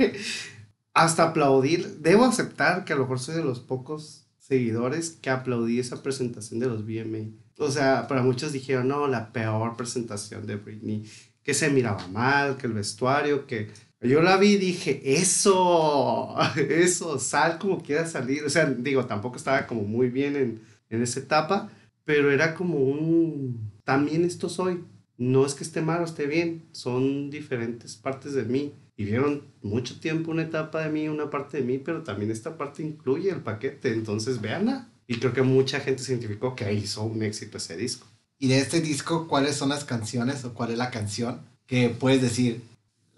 Hasta aplaudir. Debo aceptar que a lo mejor soy de los pocos seguidores que aplaudí esa presentación de los VMA. O sea, para muchos dijeron, no, la peor presentación de Britney, que se miraba mal, que el vestuario, que... Yo la vi y dije, eso, eso, sal como quieras salir. O sea, digo, tampoco estaba como muy bien en, en esa etapa, pero era como un, también esto soy. No es que esté mal o esté bien, son diferentes partes de mí y vieron mucho tiempo una etapa de mí, una parte de mí, pero también esta parte incluye el paquete, entonces véanla. Y creo que mucha gente se identificó que hizo un éxito ese disco. Y de este disco, ¿cuáles son las canciones o cuál es la canción que puedes decir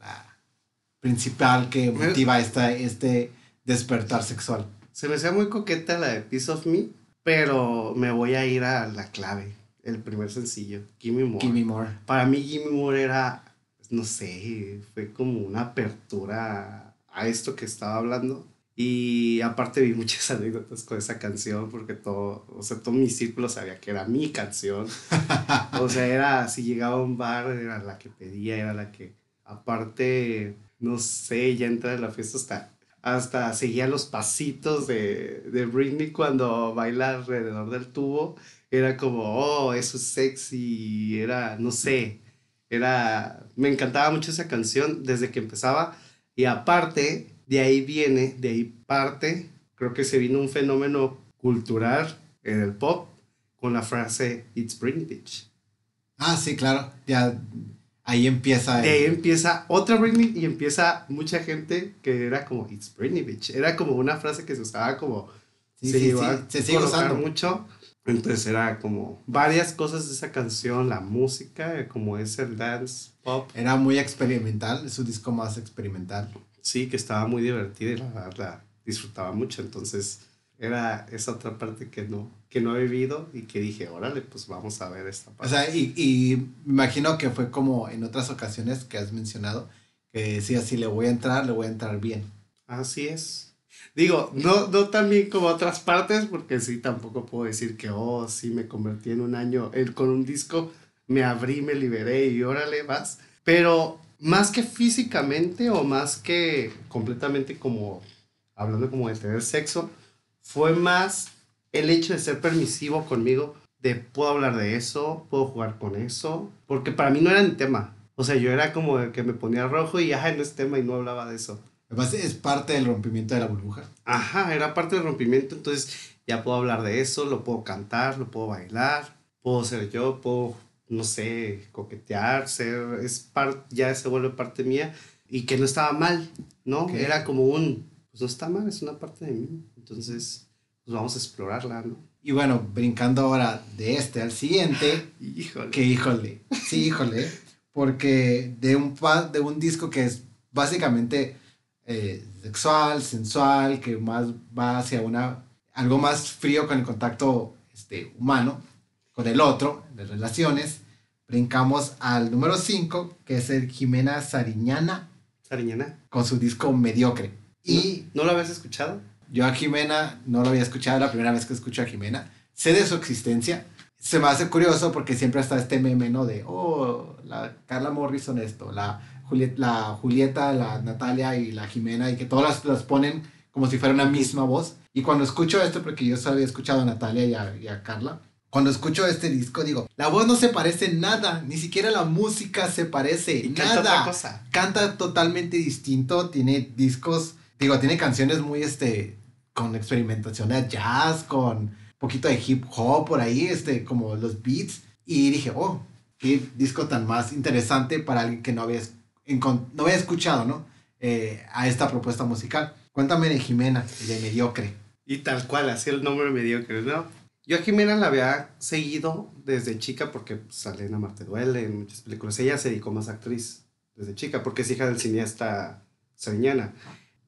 la principal que motiva esta, este despertar sexual? Se me hacía muy coqueta la de Piece of Me, pero me voy a ir a la clave, el primer sencillo, Gimme More. Gimme More. Para mí Gimme More era no sé, fue como una apertura a esto que estaba hablando. Y aparte vi muchas anécdotas con esa canción porque todo, o sea, todo mi círculo sabía que era mi canción. o sea, era, si llegaba a un bar, era la que pedía, era la que, aparte, no sé, ya entra en la fiesta hasta, hasta seguía los pasitos de, de Britney cuando baila alrededor del tubo. Era como, oh, eso es sexy, era, no sé, era, me encantaba mucho esa canción desde que empezaba. Y aparte, de ahí viene, de ahí parte, creo que se vino un fenómeno cultural en el pop con la frase It's Britney Bitch. Ah, sí, claro. Ya ahí empieza. De ahí empieza otra Britney y empieza mucha gente que era como It's Britney Bitch. Era como una frase que se usaba como. Sí, se, sí, se sigue usando mucho. Entonces era como varias cosas de esa canción, la música, como es el dance pop. Era muy experimental, es su disco más experimental. Sí, que estaba muy divertida y la verdad la disfrutaba mucho. Entonces era esa otra parte que no, que no he vivido y que dije, órale, pues vamos a ver esta parte. O sea, y, y imagino que fue como en otras ocasiones que has mencionado, que sí, así le voy a entrar, le voy a entrar bien. Así es. Digo, no, no tan bien como otras partes, porque sí, tampoco puedo decir que, oh, sí, me convertí en un año el, con un disco, me abrí, me liberé y órale, vas. Pero más que físicamente o más que completamente como, hablando como de tener sexo, fue más el hecho de ser permisivo conmigo, de puedo hablar de eso, puedo jugar con eso, porque para mí no era ni tema. O sea, yo era como el que me ponía rojo y, ay, no es tema y no hablaba de eso. Además, es parte del rompimiento de la burbuja. Ajá, era parte del rompimiento, entonces ya puedo hablar de eso, lo puedo cantar, lo puedo bailar, puedo ser yo, puedo, no sé, coquetear, ser, es part, ya se vuelve parte mía y que no estaba mal, ¿no? Era como un, pues no está mal, es una parte de mí, entonces, pues vamos a explorarla, ¿no? Y bueno, brincando ahora de este al siguiente, híjole. que híjole, sí, híjole, porque de un, de un disco que es básicamente eh, sexual, sensual, que más va hacia una, algo más frío con el contacto este, humano, con el otro, de relaciones. Brincamos al número 5, que es el Jimena Sariñana. Sariñana. Con su disco Mediocre. Y ¿No, lo habías escuchado? Yo a Jimena no lo había escuchado, la primera vez que escucho a Jimena. Sé de su existencia. Se me hace curioso porque siempre está este meme, ¿no? De, oh, la Carla Morrison esto, la la Julieta, la Natalia y la Jimena, y que todas las, ponen como si fuera una misma voz. Y cuando escucho esto, porque yo solo había escuchado a Natalia y a, Carla, cuando escucho este disco digo, la voz no se parece nada, ni siquiera la música se parece, nada. Canta otra cosa. Canta totalmente distinto, tiene discos Digo, tiene canciones muy, este, con experimentación de jazz, con un poquito de hip hop por ahí, este, como los beats. Y dije, oh, qué disco tan más interesante para alguien que no había, no había escuchado, ¿no? Eh, a esta propuesta musical. Cuéntame de Jimena, de Mediocre. Y tal cual, así el nombre Mediocre, ¿no? Yo a Jimena la había seguido desde chica porque sale en Amarte Duele, en muchas películas. Ella se dedicó más actriz desde chica porque es hija del cineasta Sariñana.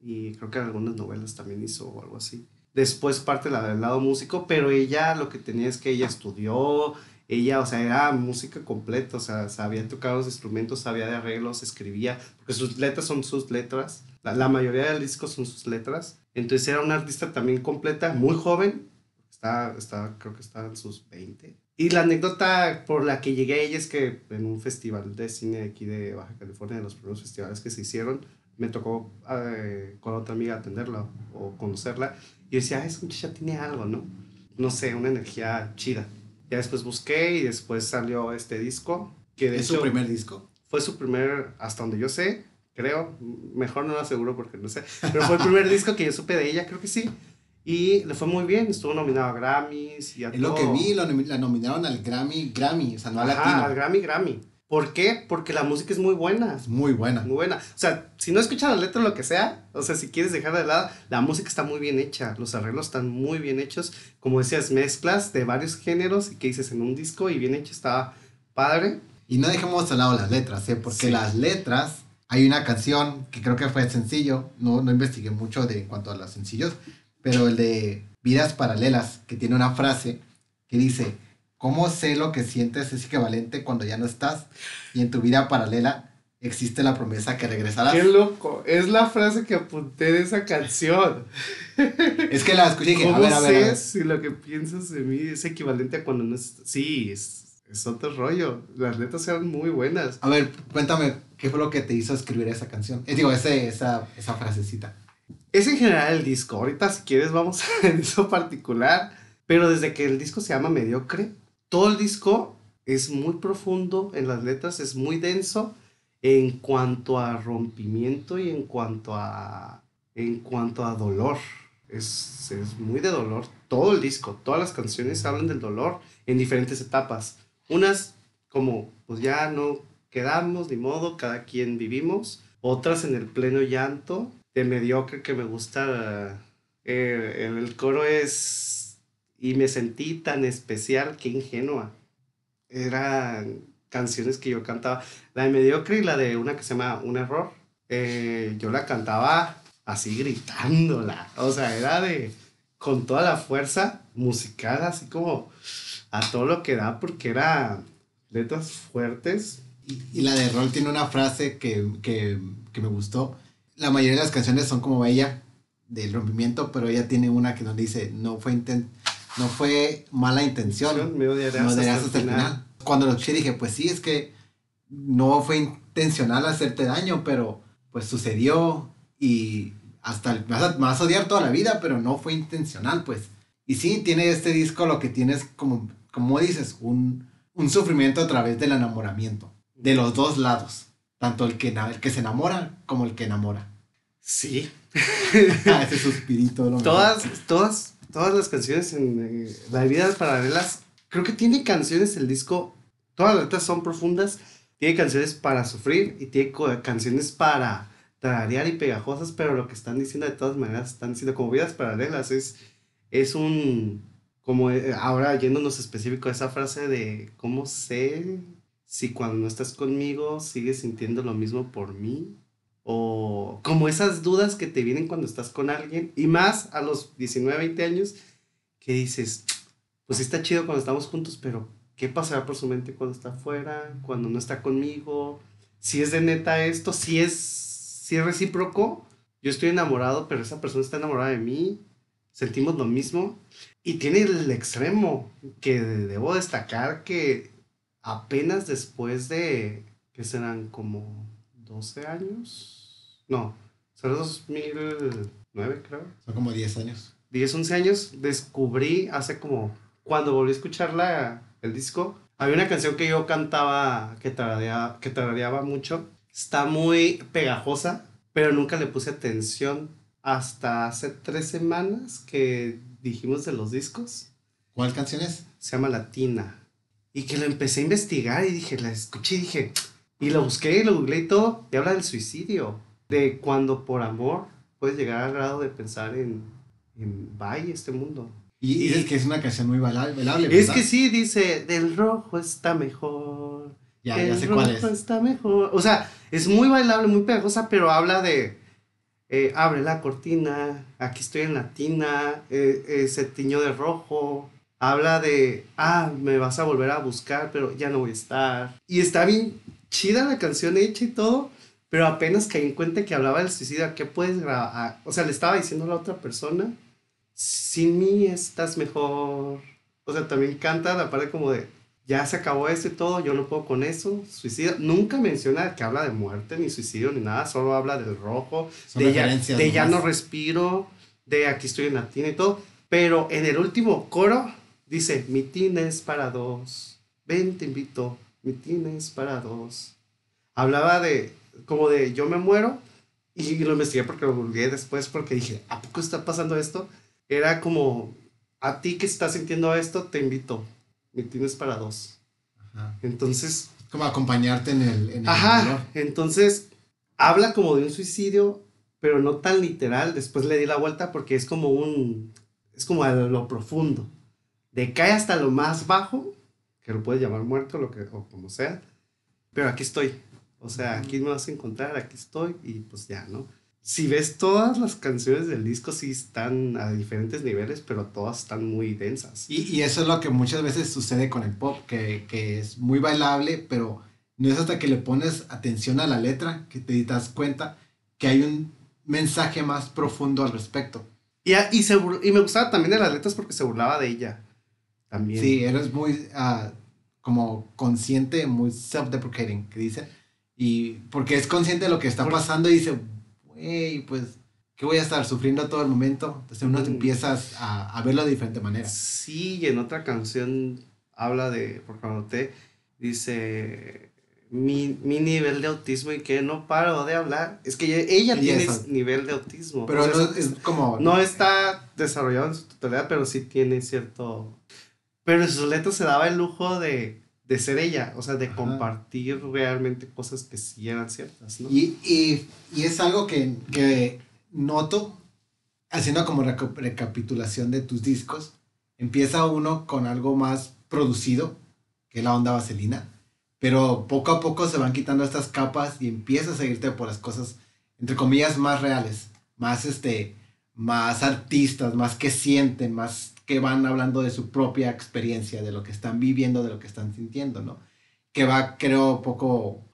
Y creo que algunas novelas también hizo o algo así. Después parte la del lado músico, pero ella lo que tenía es que ella estudió, ella, o sea, era música completa, o sea, sabía tocar los instrumentos, sabía de arreglos, escribía, porque sus letras son sus letras, la, la mayoría del disco son sus letras. Entonces era una artista también completa, muy joven, está, está, creo que está en sus 20. Y la anécdota por la que llegué a ella es que en un festival de cine aquí de Baja California, de los primeros festivales que se hicieron, me tocó eh, con otra amiga atenderla o conocerla. Y decía, ah, esa muchacha tiene algo, ¿no? No sé, una energía chida. Ya después busqué y después salió este disco. Que de ¿Es su primer disco? Fue su primer, hasta donde yo sé, creo. Mejor no lo aseguro porque no sé. Pero fue el primer disco que yo supe de ella, creo que sí. Y le fue muy bien, estuvo nominado a Grammys y a Es lo que vi, la nominaron al Grammy, Grammy, o sea, no al latino. al Grammy, Grammy. ¿Por qué? Porque la música es muy buena. Es muy buena. Muy buena. O sea, si no escuchas la letra o lo que sea, o sea, si quieres dejar de lado, la música está muy bien hecha, los arreglos están muy bien hechos. Como decías, mezclas de varios géneros y que dices en un disco y bien hecho, está padre. Y no dejemos de lado las letras, ¿eh? Porque las letras, hay una canción que creo que fue sencillo, no, no investigué mucho de, en cuanto a los sencillos, pero el de Vidas Paralelas, que tiene una frase que dice, ¿cómo sé lo que sientes es equivalente cuando ya no estás? Y en tu vida paralela existe la promesa que regresarás. Qué loco, es la frase que apunté de esa canción. es que la escuché y dije, a ver, a ver, si lo que piensas de mí es equivalente a cuando no estás? Sí, es, es otro rollo. Las letras eran muy buenas. A ver, cuéntame, ¿qué fue lo que te hizo escribir esa canción? Eh, digo, ese, esa, esa frasecita. Es en general el disco. Ahorita, si quieres, vamos en eso particular. Pero desde que el disco se llama Mediocre, todo el disco es muy profundo en las letras, es muy denso en cuanto a rompimiento y en cuanto a, en cuanto a dolor. Es, es muy de dolor. Todo el disco, todas las canciones hablan del dolor en diferentes etapas. Unas como, pues ya no quedamos, ni modo, cada quien vivimos. Otras en el pleno llanto de mediocre que me gusta. Eh, el coro es. Y me sentí tan especial, que ingenua. Eran canciones que yo cantaba. La de mediocre y la de una que se llama Un Error. Eh, yo la cantaba así gritándola. O sea, era de. con toda la fuerza musical, así como a todo lo que da, porque era letras fuertes. Y, y la de Rol tiene una frase que, que, que me gustó la mayoría de las canciones son como ella, del rompimiento, pero ella tiene una que donde dice, no fue, no fue mala intención, me odiarás, hasta, el final. Cuando lo escuché dije, pues sí, es que no fue intencional hacerte daño, pero pues sucedió y hasta el, me, vas a, odiar toda la vida, pero no fue intencional, pues. Y sí, tiene este disco lo que tienes como, como dices, un, un sufrimiento a través del enamoramiento, de los dos lados tanto el que, el que se enamora como el que enamora. Sí. Ese suspirito. todas, todas, todas las canciones en eh, La Vidas Paralelas, creo que tiene canciones el disco, todas las letras son profundas, tiene canciones para sufrir y tiene canciones para tararear y pegajosas, pero lo que están diciendo de todas maneras, están diciendo como Vidas Paralelas, es, es un, como eh, ahora yéndonos específico a esa frase de cómo sé si cuando no estás conmigo sigues sintiendo lo mismo por mí. O como esas dudas que te vienen cuando estás con alguien. Y más a los 19, 20 años, que dices, pues está chido cuando estamos juntos, pero ¿qué pasará por su mente cuando está afuera? Cuando no está conmigo. Si es de neta esto, si es, si es recíproco. Yo estoy enamorado, pero esa persona está enamorada de mí. Sentimos lo mismo. Y tiene el extremo que debo destacar que apenas después de, ¿qué serán? Como 12 años. No, será 2009 creo. Son como 10 años. 10, 11 años, descubrí hace como, cuando volví a escuchar la, el disco, había una canción que yo cantaba, que tarareaba, que tarareaba mucho. Está muy pegajosa, pero nunca le puse atención hasta hace tres semanas que dijimos de los discos. ¿Cuál canción es? Se llama Latina. Y que lo empecé a investigar y dije, la escuché y dije, y lo busqué y lo googleé y todo, y habla del suicidio. De cuando por amor puedes llegar al grado de pensar en, en vaya este mundo. Y dices que es una canción muy bailable. Es que sí, dice, del rojo está mejor. Ya, ya sé cuál es. está mejor. O sea, es muy bailable, muy pegajosa, pero habla de eh, abre la cortina, aquí estoy en la tina, eh, se tiñó de rojo. Habla de, ah, me vas a volver a buscar, pero ya no voy a estar. Y está bien chida la canción hecha y todo, pero apenas caí en cuenta que hablaba del suicidio, ¿qué puedes grabar? O sea, le estaba diciendo a la otra persona, sin mí estás mejor. O sea, también canta la parte como de, ya se acabó esto y todo, yo no puedo con eso, suicidio. Nunca menciona que habla de muerte, ni suicidio, ni nada, solo habla del rojo, de, ya, de ya, no respiro, de aquí estoy en la tina y todo. Pero en el último coro dice, mi tina es para dos, ven te invito, mi tina es para dos. Hablaba de, como de yo me muero, y lo investigué porque lo volví después, porque dije, ¿a poco está pasando esto? Era como, a ti que estás sintiendo esto, te invito, me tienes para dos. Ajá. Entonces... Como acompañarte en el... En ajá, entonces habla como de un suicidio, pero no tan literal. Después le di la vuelta porque es como un... Es como a lo profundo. De cae hasta lo más bajo, que lo puedes llamar muerto lo que, o como sea. Pero aquí estoy. O sea, aquí me vas a encontrar, aquí estoy y pues ya, ¿no? si ves todas las canciones del disco, sí están a diferentes niveles, pero todas están muy densas. Y, y eso es lo que muchas veces sucede con el pop, que, que, es muy bailable, pero no es hasta que le pones atención a la letra que te das cuenta que hay un mensaje más profundo al respecto. Y, y, se, y me gustaba también de las letras porque se burlaba de ella. También. Sí, eres muy uh, como consciente, muy self-deprecating, que dice. Y porque es consciente de lo que está pasando y dice, y pues, ¿qué voy a estar sufriendo todo el momento? Entonces uno mm. empiezas a, a, verlo de diferente manera. Sí, y en otra canción habla de, por cuando te dice, mi, mi, nivel de autismo y que no paro de hablar. Es que ella, tiene nivel de autismo. Pero no, es, como... No está desarrollado en su totalidad, pero sí tiene cierto... Pero letras se daba el lujo de de ser ella, o sea, de compartir realmente cosas que sí eran ciertas, ¿no? Y, y, y es algo que, que, noto, haciendo como recapitulación de tus discos, empieza uno con algo más producido, que es la onda vaselina, pero poco a poco se van quitando estas capas y empieza a seguirte por las cosas, entre comillas, más reales, más, este, más artistas, más que sienten, más que van hablando de su propia experiencia, de lo que están viviendo, de lo que están sintiendo, ¿no? Que va, creo, poco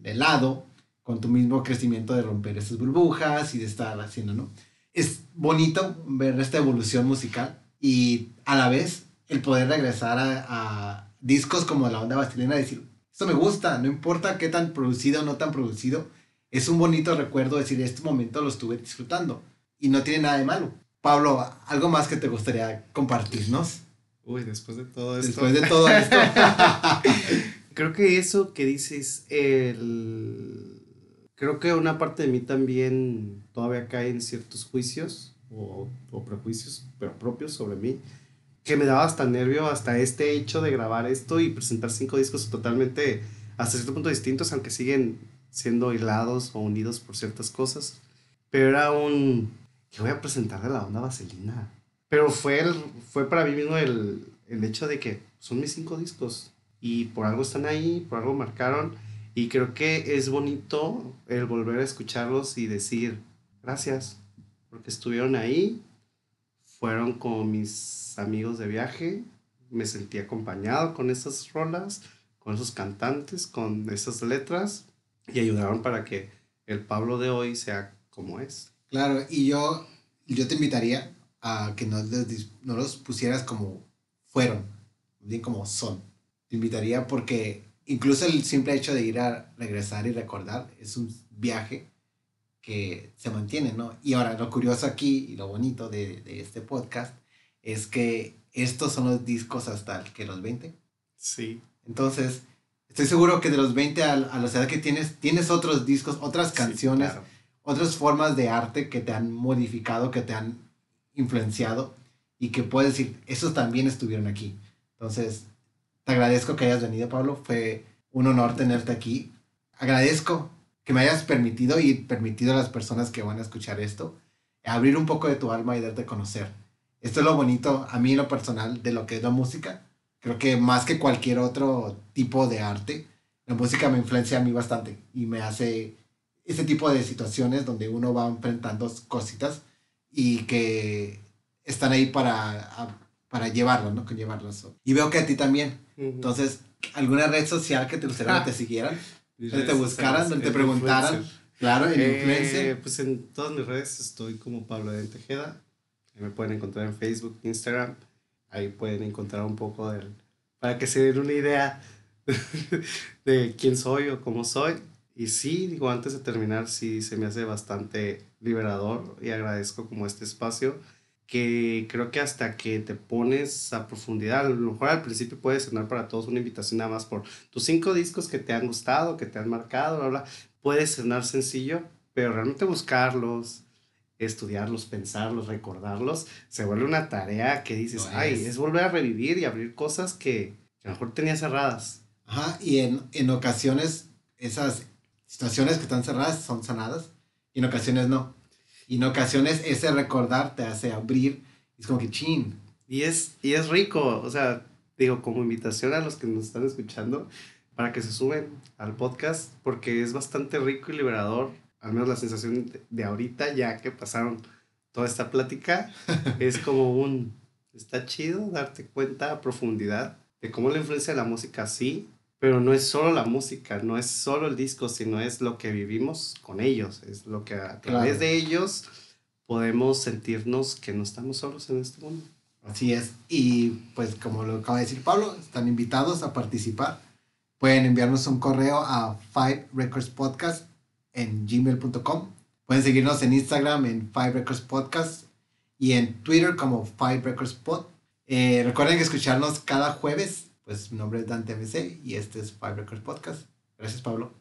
de lado con tu mismo crecimiento de romper esas burbujas y de estar haciendo, ¿no? Es bonito ver esta evolución musical y a la vez el poder regresar a, discos como la onda bastilena y decir, esto me gusta, no importa qué tan producido o no tan producido, es un bonito recuerdo decir, este momento lo estuve disfrutando y no tiene nada de malo. Pablo, ¿algo más que te gustaría compartirnos? Uy, después de todo esto. Después de todo esto. Creo que eso que dices, el... creo que una parte de mí también todavía cae en ciertos juicios o, o prejuicios, pero propios sobre mí, que me daba hasta nervio hasta este hecho de grabar esto y presentar cinco discos totalmente hasta cierto punto distintos, aunque siguen siendo hilados o unidos por ciertas cosas. Pero era un, que voy a presentar de la onda vaselina. Pero fue, el, fue para mí mismo el, el hecho de que son mis cinco discos y por algo están ahí, por algo marcaron y creo que es bonito el volver a escucharlos y decir gracias porque estuvieron ahí, fueron como mis amigos de viaje, me sentí acompañado con esas rolas, con esos cantantes, con esas letras y ayudaron para que el Pablo de hoy sea como es. Claro, y yo, yo te invitaría a que no, no los pusieras como fueron, bien como son. Te invitaría porque incluso el simple hecho de ir a regresar y recordar es un viaje que se mantiene, ¿no? Y ahora lo curioso aquí y lo bonito de, de este podcast es que estos son los discos hasta que los 20. Sí. Entonces, estoy seguro que de los 20 a, a la edad que tienes, tienes otros discos, otras canciones otras formas de arte que te han modificado, que te han influenciado y que puedes decir, esos también estuvieron aquí. Entonces, te agradezco que hayas venido, Pablo. Fue un honor tenerte aquí. Agradezco que me hayas permitido y permitido a las personas que van a escuchar esto abrir un poco de tu alma y darte a conocer. Esto es lo bonito, a mí lo personal, de lo que es la música. Creo que más que cualquier otro tipo de arte, la música me influencia a mí bastante y me hace ese tipo de situaciones donde uno va enfrentando cositas y que están ahí para, para llevarlas, ¿no? Que llevarlas. Y veo que a ti también. Entonces, ¿alguna red social que te gustaría que te ah. siguieran? Que te buscaran, te preguntaran. Claro, en eh, Pues en todas mis redes estoy como Pablo de Tejeda. Me pueden encontrar en Facebook, Instagram. Ahí pueden encontrar un poco del... Para que se den una idea de quién soy o cómo soy. Y sí, digo, antes de terminar, sí se me hace bastante liberador y agradezco como este espacio que creo que hasta que te pones a profundidad, a lo mejor al principio puede sonar para todos una invitación nada más por tus cinco discos que te han gustado, que te han marcado, bla, bla, puede sonar sencillo, pero realmente buscarlos, estudiarlos, pensarlos, recordarlos, se vuelve una tarea que dices, ay, es volver a revivir y abrir cosas que, a lo mejor tenía cerradas. Ajá, y en, en ocasiones esas situaciones que están cerradas son sanadas y en ocasiones no. Y en ocasiones ese recordar te hace abrir. Es como que chin. Y es, y es rico, o sea, digo, como invitación a los que nos están escuchando, para que se suben al podcast, porque es bastante rico y liberador, al menos la sensación de, ahorita, ya que pasaron toda esta plática, es como un, está chido darte cuenta a profundidad de cómo la influencia de la música sí pero no es solo la música, no es solo el disco, sino es lo que vivimos con ellos, es lo que a través de ellos podemos sentirnos que no estamos solos en este mundo. Así es, y pues como lo acaba de decir Pablo, están invitados a participar. Pueden enviarnos un correo a Five Records Podcast en gmail.com. Pueden seguirnos en Instagram en Five Records Podcast y en Twitter como Five Records Pod. Eh, recuerden escucharnos cada jueves pues mi nombre es Dante MC y este es Five Records Podcast. Gracias, Pablo.